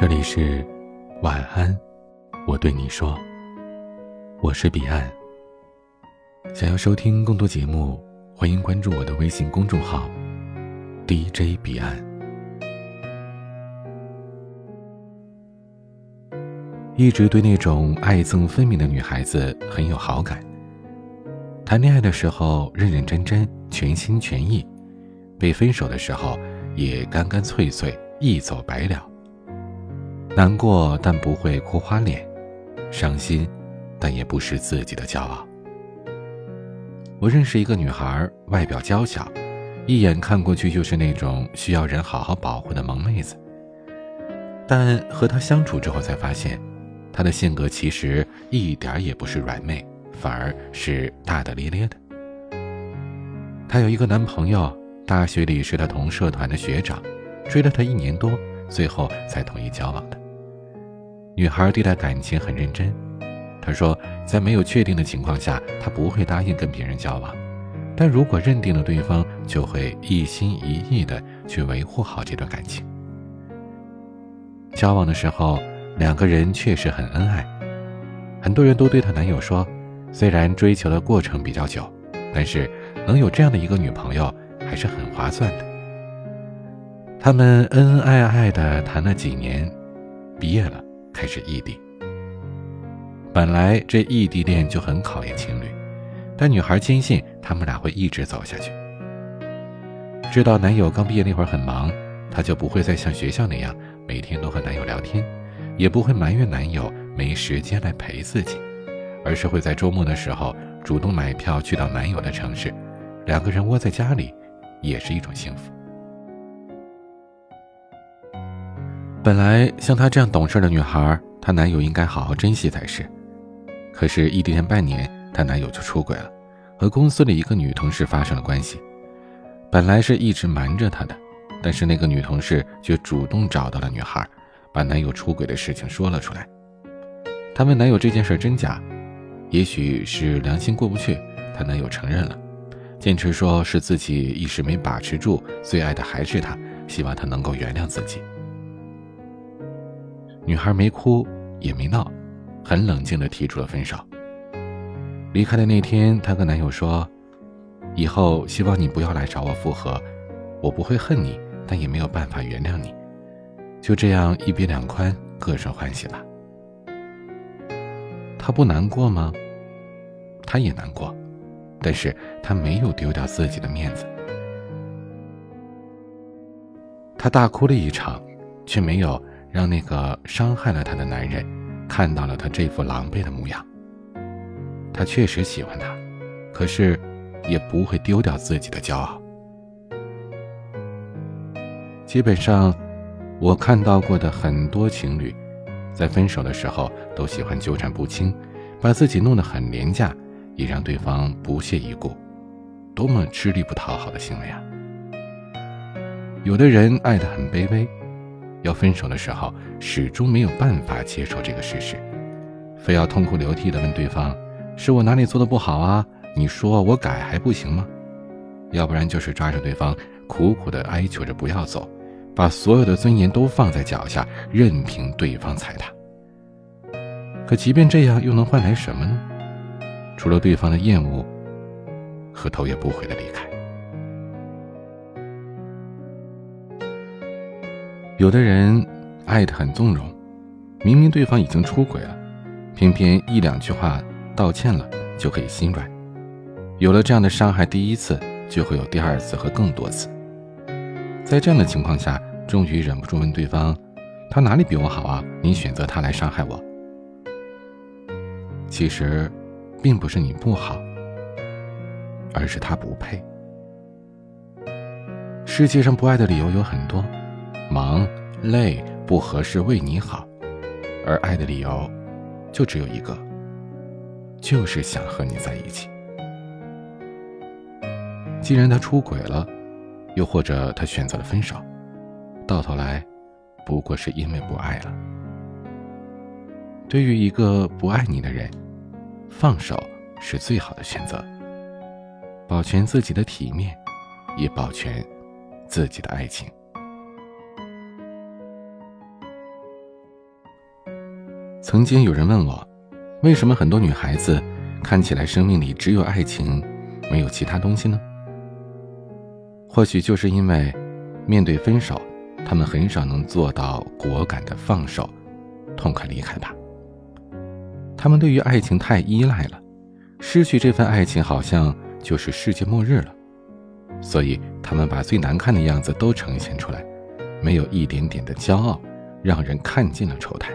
这里是晚安，我对你说，我是彼岸。想要收听更多节目，欢迎关注我的微信公众号 DJ 彼岸。一直对那种爱憎分明的女孩子很有好感。谈恋爱的时候认认真真、全心全意，被分手的时候也干干脆脆、一走百了。难过，但不会哭花脸；伤心，但也不失自己的骄傲。我认识一个女孩，外表娇小，一眼看过去就是那种需要人好好保护的萌妹子。但和她相处之后，才发现，她的性格其实一点也不是软妹，反而是大大咧咧的。她有一个男朋友，大学里是她同社团的学长，追了她一年多，最后才同意交往的。女孩对待感情很认真，她说，在没有确定的情况下，她不会答应跟别人交往，但如果认定了对方，就会一心一意的去维护好这段感情。交往的时候，两个人确实很恩爱，很多人都对她男友说，虽然追求的过程比较久，但是能有这样的一个女朋友还是很划算的。他们恩恩爱爱的谈了几年，毕业了。开始异地。本来这异地恋就很考验情侣，但女孩坚信他们俩会一直走下去。知道男友刚毕业那会儿很忙，她就不会再像学校那样每天都和男友聊天，也不会埋怨男友没时间来陪自己，而是会在周末的时候主动买票去到男友的城市，两个人窝在家里，也是一种幸福。本来像她这样懂事的女孩，她男友应该好好珍惜才是。可是异地恋半年，她男友就出轨了，和公司里一个女同事发生了关系。本来是一直瞒着她的，但是那个女同事却主动找到了女孩，把男友出轨的事情说了出来。她问男友这件事真假，也许是良心过不去，她男友承认了，坚持说是自己一时没把持住，最爱的还是他，希望他能够原谅自己。女孩没哭也没闹，很冷静地提出了分手。离开的那天，她跟男友说：“以后希望你不要来找我复合，我不会恨你，但也没有办法原谅你。就这样一别两宽，各生欢喜了。”她不难过吗？她也难过，但是她没有丢掉自己的面子。她大哭了一场，却没有。让那个伤害了她的男人看到了她这副狼狈的模样。他确实喜欢她，可是也不会丢掉自己的骄傲。基本上，我看到过的很多情侣，在分手的时候都喜欢纠缠不清，把自己弄得很廉价，也让对方不屑一顾。多么吃力不讨好的行为啊！有的人爱得很卑微。要分手的时候，始终没有办法接受这个事实，非要痛哭流涕地问对方：“是我哪里做的不好啊？你说我改还不行吗？”要不然就是抓着对方，苦苦地哀求着不要走，把所有的尊严都放在脚下，任凭对方踩踏。可即便这样，又能换来什么呢？除了对方的厌恶和头也不回的离开。有的人爱得很纵容，明明对方已经出轨了，偏偏一两句话道歉了就可以心软。有了这样的伤害，第一次就会有第二次和更多次。在这样的情况下，终于忍不住问对方：“他哪里比我好啊？你选择他来伤害我？”其实，并不是你不好，而是他不配。世界上不爱的理由有很多。忙、累、不合适，为你好，而爱的理由就只有一个，就是想和你在一起。既然他出轨了，又或者他选择了分手，到头来不过是因为不爱了。对于一个不爱你的人，放手是最好的选择，保全自己的体面，也保全自己的爱情。曾经有人问我，为什么很多女孩子看起来生命里只有爱情，没有其他东西呢？或许就是因为，面对分手，她们很少能做到果敢的放手，痛快离开吧。她们对于爱情太依赖了，失去这份爱情好像就是世界末日了，所以她们把最难看的样子都呈现出来，没有一点点的骄傲，让人看尽了丑态。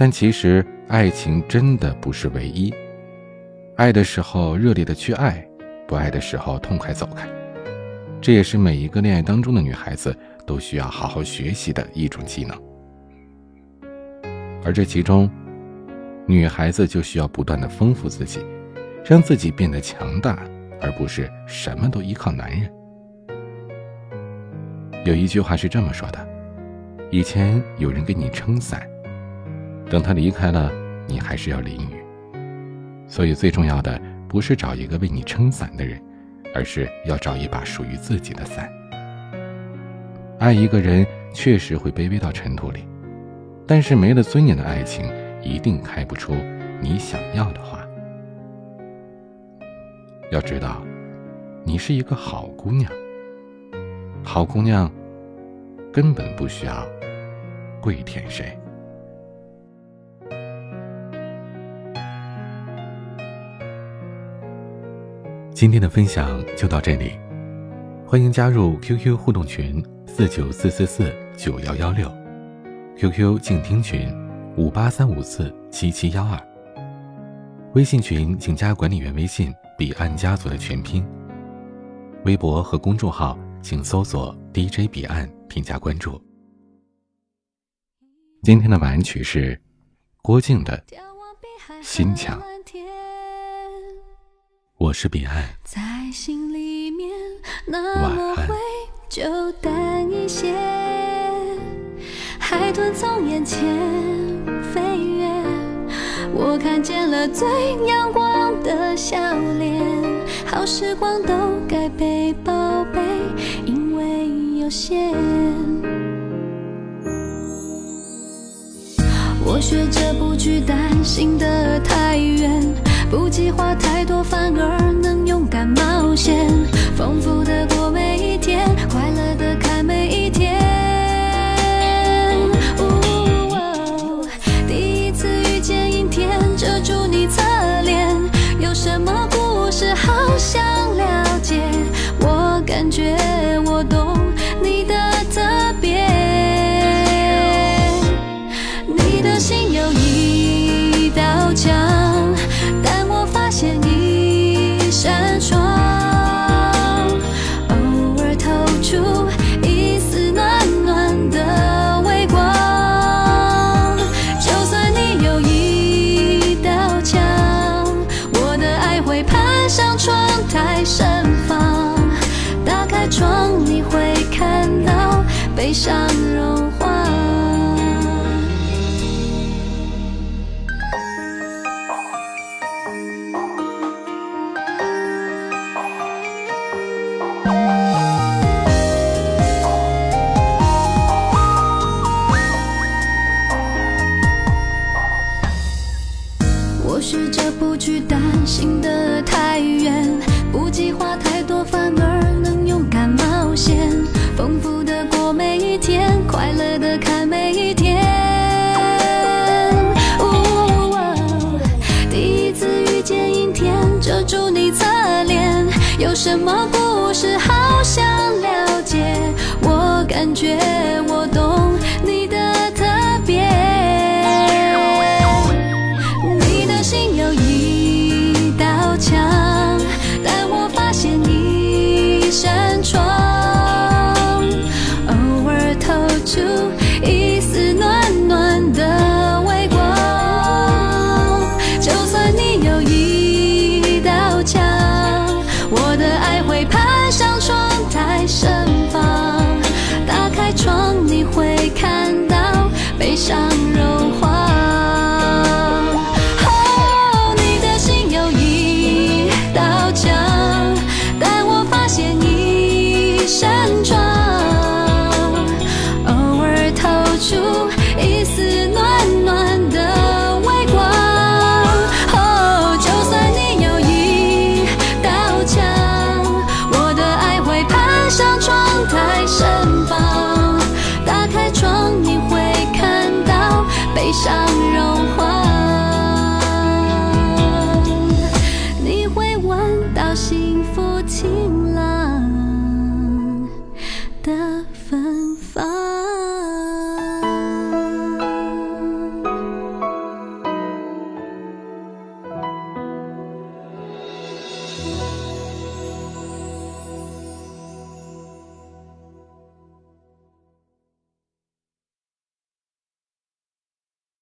但其实，爱情真的不是唯一。爱的时候热烈的去爱，不爱的时候痛快走开。这也是每一个恋爱当中的女孩子都需要好好学习的一种技能。而这其中，女孩子就需要不断的丰富自己，让自己变得强大，而不是什么都依靠男人。有一句话是这么说的：以前有人给你撑伞。等他离开了，你还是要淋雨。所以最重要的不是找一个为你撑伞的人，而是要找一把属于自己的伞。爱一个人确实会卑微到尘土里，但是没了尊严的爱情一定开不出你想要的花。要知道，你是一个好姑娘。好姑娘根本不需要跪舔谁。今天的分享就到这里，欢迎加入 QQ 互动群四九四四四九幺幺六，QQ 静听群五八三五四七七幺二，微信群请加管理员微信彼岸家族的全拼，微博和公众号请搜索 DJ 彼岸添加关注。今天的晚安曲是郭靖的《心墙》。我是彼岸，在心里面那么灰，就淡一些。海豚从眼前飞越，我看见了最阳光的笑脸。好时光都该被宝贝，因为有限。我学着不去担心的太远。不计划太多，反而能勇敢冒险，丰富的过每一天，快乐的看每一悲伤。住你侧脸，有什么故事好想了解？我感觉我懂。芬芳。